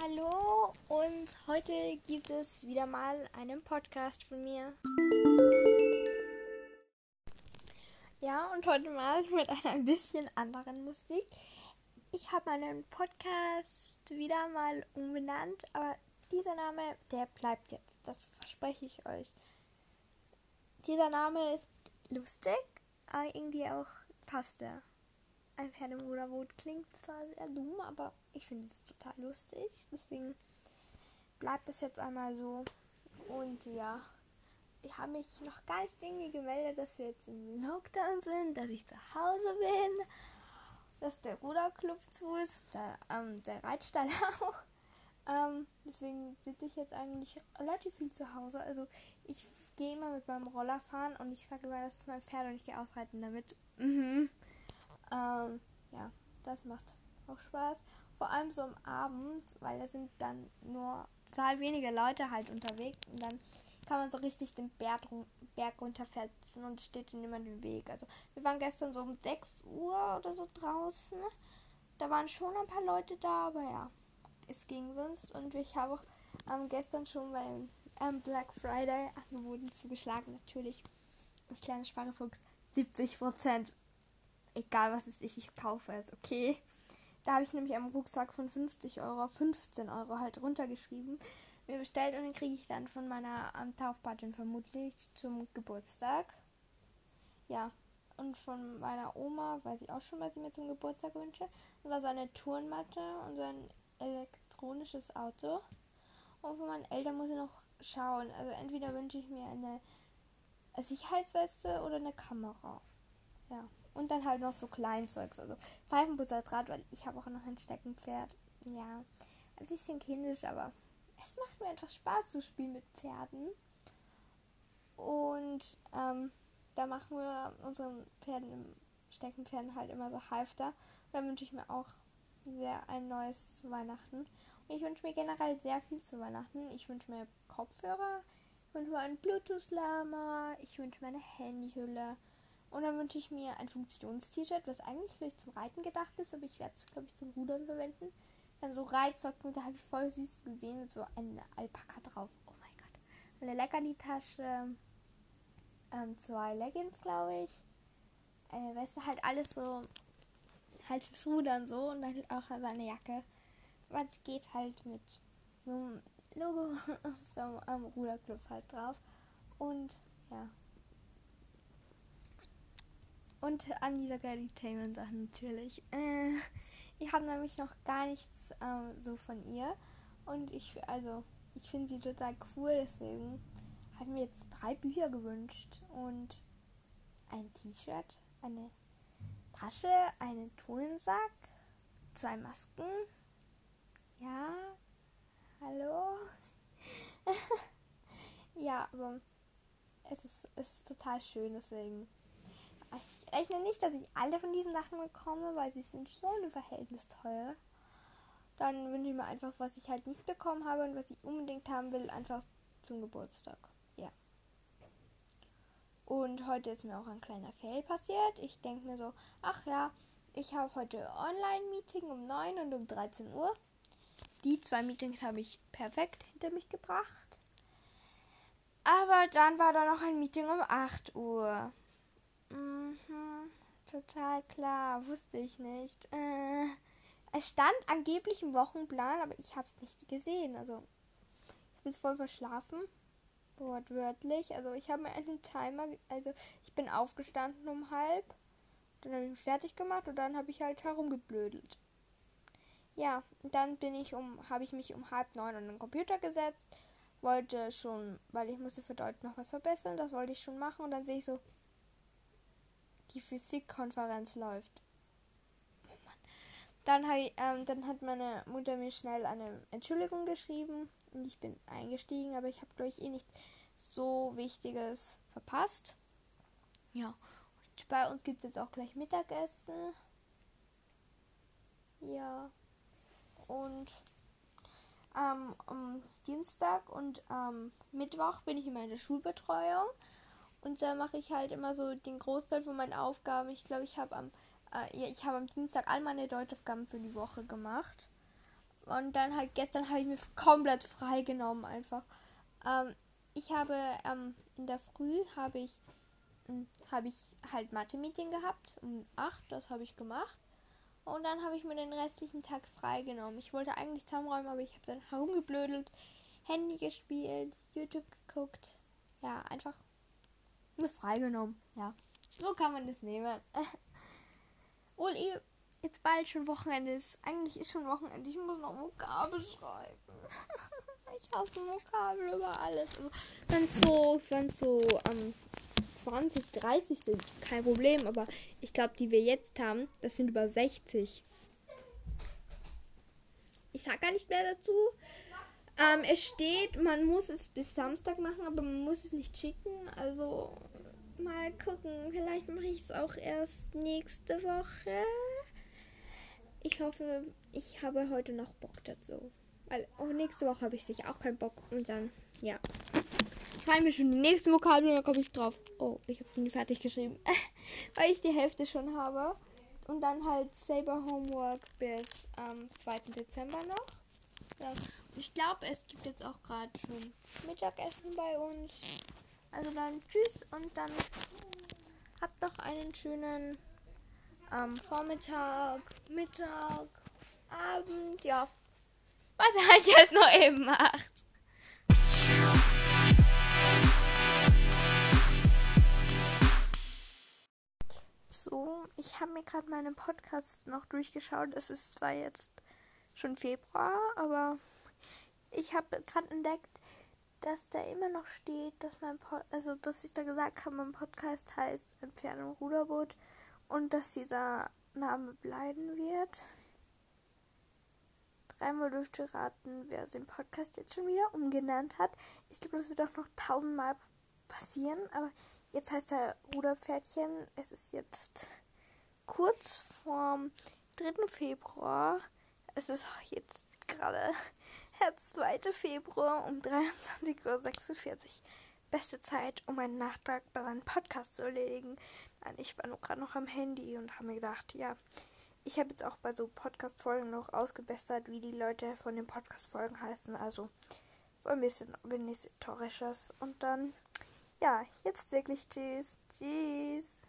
Hallo und heute gibt es wieder mal einen Podcast von mir. Ja, und heute mal mit einer ein bisschen anderen Musik. Ich habe meinen Podcast wieder mal umbenannt, aber dieser Name, der bleibt jetzt. Das verspreche ich euch. Dieser Name ist lustig, aber irgendwie auch passt er. Ein Pferd im Ruderboot klingt zwar sehr dumm, aber ich finde es total lustig. Deswegen bleibt es jetzt einmal so. Und ja, ich habe mich noch gar nicht irgendwie gemeldet, dass wir jetzt im Lockdown sind, dass ich zu Hause bin, dass der Ruderclub zu ist, der, ähm, der Reitstall auch. Ähm, deswegen sitze ich jetzt eigentlich relativ viel zu Hause. Also ich gehe immer mit meinem Roller fahren und ich sage immer, das ist mein Pferd und ich gehe ausreiten damit. Mhm. Ähm, ja, das macht auch Spaß. Vor allem so am Abend, weil da sind dann nur total wenige Leute halt unterwegs und dann kann man so richtig den Berg, Berg runterfetzen und steht immer den Weg. Also wir waren gestern so um 6 Uhr oder so draußen. Da waren schon ein paar Leute da, aber ja, es ging sonst. Und ich habe auch ähm, gestern schon beim ähm, Black Friday Angeboten zugeschlagen, natürlich. Ein kleiner Sparrefuchs, 70 Prozent egal was es ist, ich kaufe es, okay? Da habe ich nämlich am Rucksack von 50 Euro 15 Euro halt runtergeschrieben, mir bestellt und den kriege ich dann von meiner ähm, Taufpatin vermutlich zum Geburtstag. Ja, und von meiner Oma weiß ich auch schon, was ich mir zum Geburtstag wünsche. Und zwar so eine Turnmatte und so ein elektronisches Auto. Und von meinen Eltern muss ich noch schauen. Also entweder wünsche ich mir eine Sicherheitsweste oder eine Kamera. Ja. Und dann halt noch so Kleinzeugs. Also Pfeifenbussardrat, weil ich habe auch noch ein Steckenpferd. Ja, ein bisschen kindisch, aber es macht mir etwas Spaß zu spielen mit Pferden. Und ähm, da machen wir unseren Pferden Steckenpferden halt immer so Halfter. Und da wünsche ich mir auch sehr ein neues zu Weihnachten. Und ich wünsche mir generell sehr viel zu Weihnachten. Ich wünsche mir Kopfhörer, ich wünsche mir einen Bluetooth-Lama, ich wünsche mir eine Handyhülle. Und dann wünsche ich mir ein Funktions-T-Shirt, was eigentlich vielleicht zum Reiten gedacht ist, aber ich werde es, glaube ich, zum Rudern verwenden. Dann so Reitsocken, da habe ich voll süß gesehen mit so einer Alpaka drauf. Oh mein Gott. Eine Leckerli-Tasche, ähm, zwei Leggings, glaube ich. Eine Weste, halt alles so, halt fürs Rudern so und dann halt auch seine Jacke. Aber es geht halt mit so einem Logo unserem ähm, Ruderclub halt drauf. Und ja. Und an die Entertainment Sachen natürlich. Äh, ich habe nämlich noch gar nichts äh, so von ihr. Und ich, also, ich finde sie total cool, deswegen haben wir jetzt drei Bücher gewünscht. Und ein T-Shirt, eine Tasche, einen Turnsack, zwei Masken. Ja, hallo. ja, aber es ist, es ist total schön, deswegen ich rechne nicht, dass ich alle von diesen Sachen bekomme, weil sie sind schon im Verhältnis teuer. Dann wünsche ich mir einfach, was ich halt nicht bekommen habe und was ich unbedingt haben will, einfach zum Geburtstag. Ja. Und heute ist mir auch ein kleiner Fail passiert. Ich denke mir so, ach ja, ich habe heute Online-Meeting um 9 und um 13 Uhr. Die zwei Meetings habe ich perfekt hinter mich gebracht. Aber dann war da noch ein Meeting um 8 Uhr. Mhm, total klar, wusste ich nicht. Äh, es stand angeblich im Wochenplan, aber ich habe es nicht gesehen. Also, ich bin voll verschlafen. Wortwörtlich. Also, ich habe mir einen Timer, also ich bin aufgestanden um halb. Dann habe ich mich fertig gemacht und dann habe ich halt herumgeblödelt. Ja, dann bin ich um, habe ich mich um halb neun an den Computer gesetzt, wollte schon, weil ich musste für Deutsch noch was verbessern, das wollte ich schon machen und dann sehe ich so, die Physikkonferenz läuft. Oh dann, ähm, dann hat meine Mutter mir schnell eine Entschuldigung geschrieben und ich bin eingestiegen, aber ich habe, glaube ich, eh nicht so Wichtiges verpasst. Ja, und bei uns gibt es jetzt auch gleich Mittagessen. Ja, und ähm, am Dienstag und am Mittwoch bin ich in der Schulbetreuung. Und da mache ich halt immer so den Großteil von meinen Aufgaben. Ich glaube, ich habe am, äh, ja, habe am Dienstag all meine Deutschaufgaben für die Woche gemacht. Und dann halt gestern habe ich mir komplett frei genommen einfach. Ähm, ich habe ähm, in der Früh habe ich hm, habe ich halt Mathe-Meeting gehabt um 8, das habe ich gemacht. Und dann habe ich mir den restlichen Tag freigenommen. Ich wollte eigentlich zusammenräumen, aber ich habe dann herumgeblödelt, Handy gespielt, YouTube geguckt. Ja, einfach mir freigenommen. Ja, so kann man das nehmen. Und ihr jetzt bald schon Wochenende ist. Eigentlich ist schon Wochenende. Ich muss noch Vokabel schreiben. ich hasse Vokabel über alles. Also, wenn es so, wenn so ähm, 20, 30 sind, kein Problem. Aber ich glaube, die wir jetzt haben, das sind über 60. Ich sag gar nicht mehr dazu. Ähm, es steht, man muss es bis Samstag machen, aber man muss es nicht schicken. Also mal gucken. Vielleicht mache ich es auch erst nächste Woche. Ich hoffe, ich habe heute noch Bock dazu. Weil auch nächste Woche habe ich sicher auch keinen Bock. Und dann, ja. Schreibe mir schon die nächsten Vokabeln und dann komme ich drauf. Oh, ich habe die fertig geschrieben. Weil ich die Hälfte schon habe. Und dann halt Saber Homework bis am 2. Dezember noch. Ja. Ich glaube, es gibt jetzt auch gerade schon Mittagessen bei uns. Also dann tschüss und dann habt noch einen schönen ähm, Vormittag, Mittag, Abend, ja. Was er halt jetzt noch eben macht. So, ich habe mir gerade meinen Podcast noch durchgeschaut. Es ist zwar jetzt schon Februar, aber ich habe gerade entdeckt, dass da immer noch steht, dass mein Pod also dass ich da gesagt habe, mein Podcast heißt Entfernung Ruderboot und dass dieser Name bleiben wird. Dreimal dürft ihr raten, wer den Podcast jetzt schon wieder umgenannt hat. Ich glaube, das wird auch noch tausendmal passieren, aber jetzt heißt er Ruderpferdchen. Es ist jetzt kurz vorm 3. Februar. Es ist jetzt gerade der 2. Februar um 23.46 Uhr. Beste Zeit, um einen Nachtrag bei seinem Podcast zu erledigen. Nein, ich war nur gerade noch am Handy und habe mir gedacht, ja, ich habe jetzt auch bei so Podcast-Folgen noch ausgebessert, wie die Leute von den Podcast-Folgen heißen. Also so ein bisschen organisatorisches. Und dann, ja, jetzt wirklich tschüss. Tschüss.